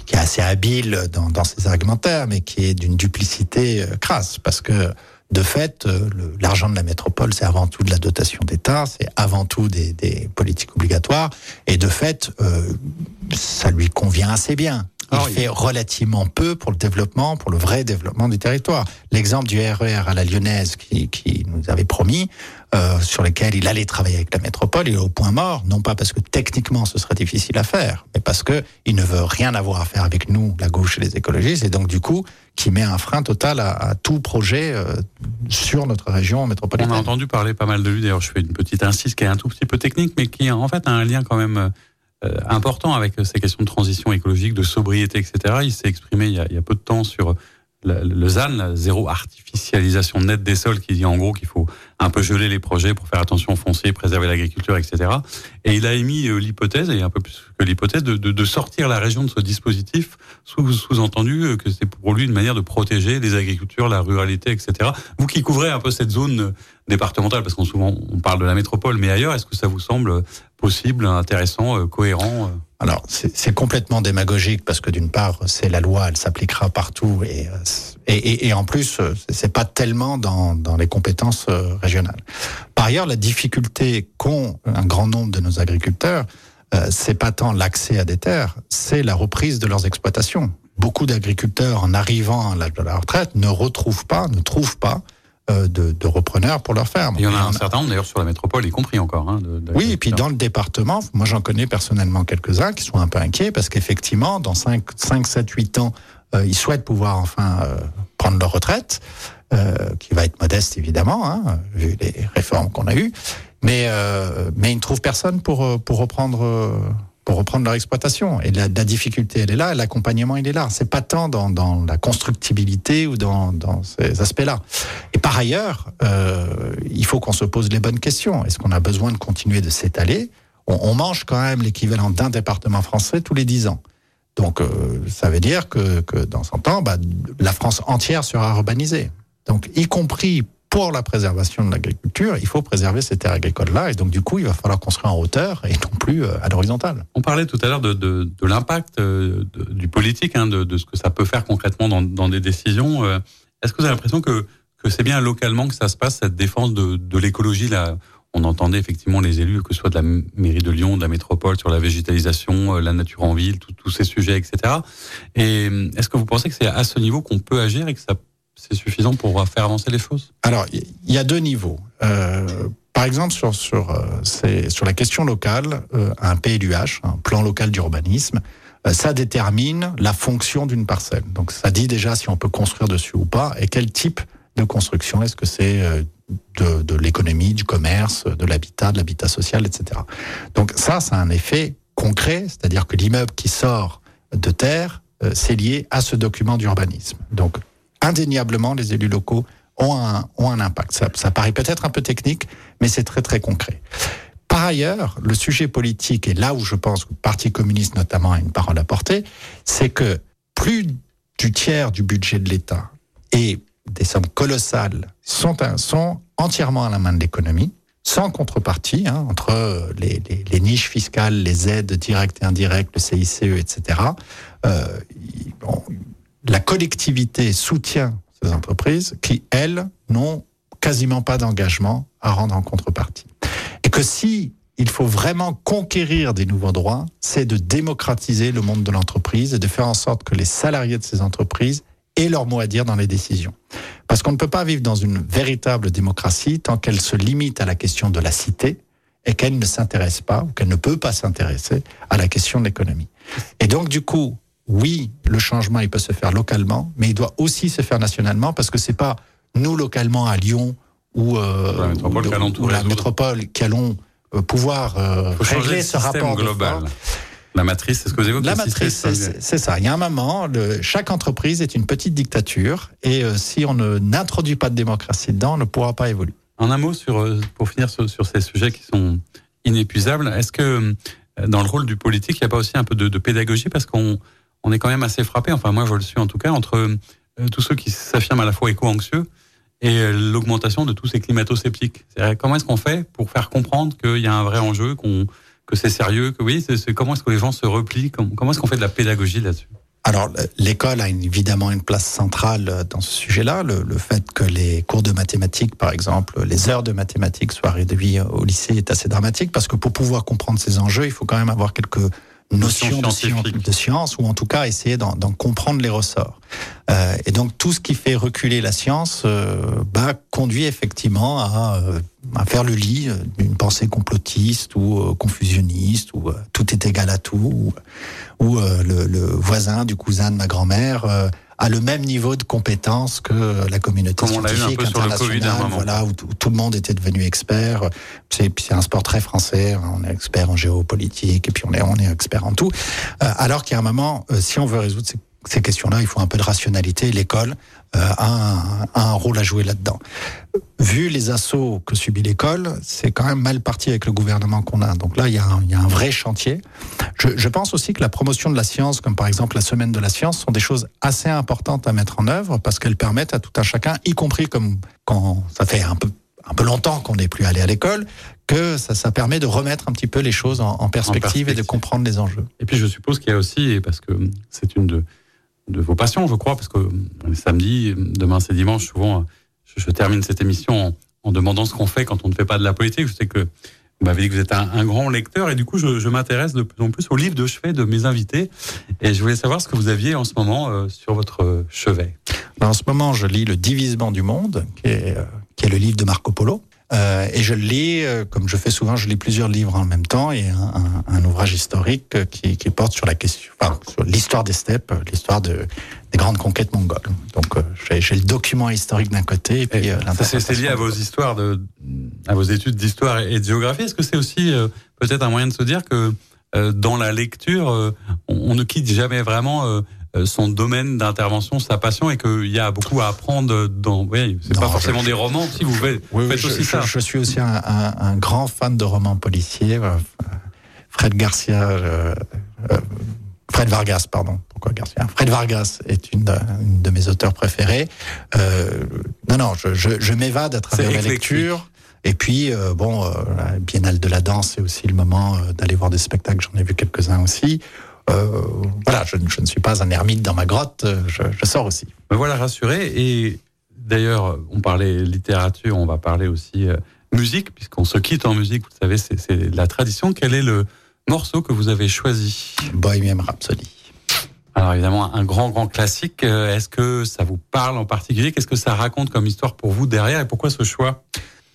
qui est assez habile dans, dans ses argumentaires, mais qui est d'une duplicité euh, crasse, parce que de fait, euh, l'argent de la métropole, c'est avant tout de la dotation d'État, c'est avant tout des, des, politiques obligatoires, et de fait, euh, ça lui convient assez bien. Il oh, fait relativement peu pour le développement, pour le vrai développement du territoire. L'exemple du RER à la lyonnaise qui, qui nous avait promis, euh, sur lequel il allait travailler avec la métropole, il est au point mort, non pas parce que techniquement ce serait difficile à faire, mais parce que il ne veut rien avoir à faire avec nous, la gauche et les écologistes, et donc du coup, qui met un frein total à, à tout projet euh, sur notre région métropolitaine. On a entendu parler pas mal de lui, d'ailleurs je fais une petite insiste qui est un tout petit peu technique, mais qui en fait a un lien quand même euh, important avec ces questions de transition écologique, de sobriété, etc. Il s'est exprimé il y a peu de temps sur le, ZAN, zéro artificialisation nette des sols, qui dit en gros qu'il faut un peu geler les projets pour faire attention aux fonciers, préserver l'agriculture, etc. Et il a émis euh, l'hypothèse, et un peu plus que l'hypothèse, de, de, de, sortir la région de ce dispositif, sous-entendu sous que c'est pour lui une manière de protéger les agricultures, la ruralité, etc. Vous qui couvrez un peu cette zone départementale, parce qu'on souvent on parle de la métropole, mais ailleurs, est-ce que ça vous semble possible, intéressant, euh, cohérent alors, c'est complètement démagogique parce que d'une part, c'est la loi, elle s'appliquera partout et, et, et, en plus, c'est pas tellement dans, dans les compétences régionales. Par ailleurs, la difficulté qu'ont un grand nombre de nos agriculteurs, euh, c'est pas tant l'accès à des terres, c'est la reprise de leurs exploitations. Beaucoup d'agriculteurs, en arrivant à la retraite, ne retrouvent pas, ne trouvent pas euh, de, de, repreneurs pour leur ferme. Il y en a un certain nombre d'ailleurs sur la métropole, y compris encore. Hein, de, de oui, et puis dans le département, moi j'en connais personnellement quelques-uns qui sont un peu inquiets parce qu'effectivement, dans 5, 5, 7, 8 ans, euh, ils souhaitent pouvoir enfin euh, prendre leur retraite, euh, qui va être modeste évidemment, hein, vu les réformes qu'on a eues, mais, mais ils ne trouvent personne pour, pour reprendre pour reprendre leur exploitation. Et la, difficulté, elle est là, l'accompagnement, il est là. C'est pas tant dans, la constructibilité ou dans, ces aspects-là. Et par ailleurs, euh, il faut qu'on se pose les bonnes questions. Est-ce qu'on a besoin de continuer de s'étaler? On, mange quand même l'équivalent d'un département français tous les dix ans. Donc, euh, ça veut dire que, que dans 100 ans, bah, la France entière sera urbanisée. Donc, y compris pour la préservation de l'agriculture, il faut préserver ces terres agricoles-là. Et donc, du coup, il va falloir construire en hauteur et non plus à l'horizontale. On parlait tout à l'heure de, de, de l'impact euh, du politique, hein, de, de, ce que ça peut faire concrètement dans, dans des décisions. Euh, est-ce que vous avez l'impression que, que c'est bien localement que ça se passe cette défense de, l'écologie là? On entendait effectivement les élus, que ce soit de la mairie de Lyon, de la métropole, sur la végétalisation, euh, la nature en ville, tous ces sujets, etc. Et euh, est-ce que vous pensez que c'est à ce niveau qu'on peut agir et que ça c'est suffisant pour faire avancer les choses? Alors, il y a deux niveaux. Euh, par exemple, sur, sur, euh, sur la question locale, euh, un PLUH, un plan local d'urbanisme, ça détermine la fonction d'une parcelle. Donc, ça dit déjà si on peut construire dessus ou pas et quel type de construction. Est-ce que c'est de, de l'économie, du commerce, de l'habitat, de l'habitat social, etc. Donc ça, ça a un effet concret, c'est-à-dire que l'immeuble qui sort de terre, euh, c'est lié à ce document d'urbanisme. Donc indéniablement, les élus locaux ont un, ont un impact. Ça, ça paraît peut-être un peu technique, mais c'est très très concret. Par ailleurs, le sujet politique, et là où je pense que le Parti communiste notamment a une parole à porter, c'est que plus du tiers du budget de l'État est des sommes colossales sont, sont entièrement à la main de l'économie, sans contrepartie, hein, entre les, les, les, niches fiscales, les aides directes et indirectes, le CICE, etc. Euh, bon, la collectivité soutient ces entreprises qui, elles, n'ont quasiment pas d'engagement à rendre en contrepartie. Et que si il faut vraiment conquérir des nouveaux droits, c'est de démocratiser le monde de l'entreprise et de faire en sorte que les salariés de ces entreprises aient leur mot à dire dans les décisions. Parce qu'on ne peut pas vivre dans une véritable démocratie tant qu'elle se limite à la question de la cité et qu'elle ne s'intéresse pas, ou qu'elle ne peut pas s'intéresser à la question de l'économie. Et donc, du coup, oui, le changement, il peut se faire localement, mais il doit aussi se faire nationalement parce que c'est pas nous localement à Lyon ou, euh, la métropole, ou, ou la métropole qui allons euh, pouvoir euh, régler ce rapport global. La matrice, c'est ce que vous évoquez. La matrice, c'est ça. Il y a un moment, le, chaque entreprise est une petite dictature, et euh, si on n'introduit pas de démocratie dedans, on ne pourra pas évoluer. En un mot, sur, pour finir sur, sur ces sujets qui sont inépuisables, est-ce que dans le rôle du politique, il n'y a pas aussi un peu de, de pédagogie parce qu'on on est quand même assez frappé, enfin moi je le suis en tout cas, entre euh, tous ceux qui s'affirment à la fois éco-anxieux et l'augmentation de tous ces climato-sceptiques. Comment est-ce qu'on fait pour faire comprendre qu'il y a un vrai enjeu, qu'on que c'est sérieux, que oui, c'est, comment est-ce que les gens se replient, comment, est-ce qu'on fait de la pédagogie là-dessus? Alors, l'école a évidemment une place centrale dans ce sujet-là. Le, le, fait que les cours de mathématiques, par exemple, les heures de mathématiques soient réduites au lycée est assez dramatique parce que pour pouvoir comprendre ces enjeux, il faut quand même avoir quelques notion de science, de science, ou en tout cas essayer d'en comprendre les ressorts. Euh, et donc tout ce qui fait reculer la science euh, bah, conduit effectivement à, euh, à faire le lit d'une pensée complotiste ou euh, confusionniste, ou euh, tout est égal à tout, ou, ou le, le, voisin du cousin de ma grand-mère à le même niveau de compétence que la communauté Comme scientifique on a internationale, voilà, où tout le monde était devenu expert. C'est un sport très français. Hein. On est expert en géopolitique et puis on est on est expert en tout. Euh, alors qu'il y a un moment, euh, si on veut résoudre ces ces questions-là, il faut un peu de rationalité. L'école euh, a, un, a, un, rôle à jouer là-dedans. Vu les assauts que subit l'école, c'est quand même mal parti avec le gouvernement qu'on a. Donc là, il y, a un, il y a un vrai chantier. Je, je, pense aussi que la promotion de la science, comme par exemple la semaine de la science, sont des choses assez importantes à mettre en œuvre parce qu'elles permettent à tout un chacun, y compris comme quand ça fait un peu un peu longtemps qu'on n'est plus allé à l'école, que ça, ça permet de remettre un petit peu les choses en, en, perspective, en perspective, et de comprendre les enjeux. Et puis je suppose qu'il y a aussi, parce que c'est une de, de vos passions, je crois, parce que samedi, demain c'est dimanche, souvent je, termine cette émission en, demandant ce qu'on fait quand on ne fait pas de la politique. Je sais que vous m'avez dit que vous êtes un, grand lecteur et du coup je, m'intéresse de plus en plus aux livres de chevet de mes invités et je voulais savoir ce que vous aviez en ce moment euh, sur votre chevet. Ben, en ce moment je lis Le Divisement du monde, qui est, euh, qui est le livre de Marco Polo. Euh, et je lis, euh, comme je fais souvent, je lis plusieurs livres en même temps et un, un, un ouvrage historique qui, qui, porte sur la question, enfin, sur l'histoire des steppes, l'histoire de, des grandes conquêtes mongoles. Donc, euh, j'ai le document historique d'un côté et puis euh, C'est lié à vos histoires de, à vos études d'histoire et de géographie. Est-ce que c'est aussi euh, peut-être un moyen de se dire que dans la lecture, on, on, ne quitte jamais vraiment euh, son domaine d'intervention, sa passion, et qu'il y a beaucoup à apprendre dans. Oui, c'est pas forcément je, des romans. Si vous faites, oui, faites je, aussi je, ça. Je suis aussi un, un, un, grand fan de romans policiers. Euh, Fred Garcia. Euh, euh, Fred Vargas, pardon. Pourquoi Garcia? Fred Vargas est une de, une de mes auteurs préférés. Euh, non, non, je, je, je m'évade à travers la lecture. Et puis, euh, bon, euh, la Biennale de la danse, c'est aussi le moment euh, d'aller voir des spectacles. J'en ai vu quelques-uns aussi. Euh, voilà, je, je, ne suis pas un ermite dans ma grotte, je, je sors aussi. Me voilà rassuré et D'ailleurs, on parlait littérature, on va parler aussi euh, musique, puisqu'on se quitte en musique, vous savez, c'est la tradition. Quel est le morceau que vous avez choisi? Bohemian Rhapsody. Alors évidemment, un grand, grand classique. Euh, est-ce que ça vous parle en particulier? Qu'est-ce que ça raconte comme histoire pour vous derrière et pourquoi ce choix?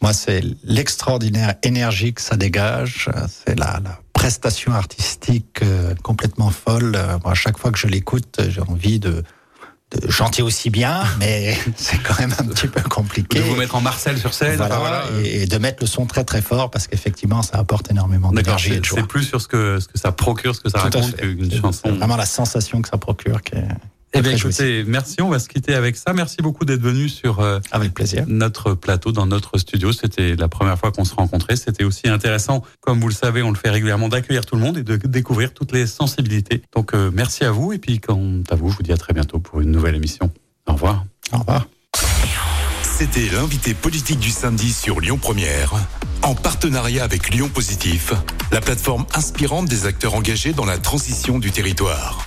Moi, c'est l'extraordinaire énergie que ça dégage. C'est la, la, prestation artistique euh, complètement folle. Moi, à chaque fois que je l'écoute, j'ai envie de, de chanter aussi bien, mais c'est quand même un petit peu compliqué. De vous mettre en Marcel sur scène, voilà, voilà. Et, de mettre le son très très fort parce qu'effectivement ça apporte énormément d'énergie et de joie. C'est plus sur ce que ce que ça procure, ce que ça Tout raconte qu'une chanson. Vraiment la sensation que ça procure qui est eh bien, écoutez, merci. On va se quitter avec ça. Merci beaucoup d'être venu sur euh, avec plaisir notre plateau dans notre studio. C'était la première fois qu'on se rencontrait. C'était aussi intéressant, comme vous le savez, on le fait régulièrement, d'accueillir tout le monde et de découvrir toutes les sensibilités. Donc, euh, merci à vous. Et puis, quant à vous, je vous dis à très bientôt pour une nouvelle émission. Au revoir. Au revoir. C'était l'invité politique du samedi sur Lyon Première, en partenariat avec Lyon Positif, la plateforme inspirante des acteurs engagés dans la transition du territoire.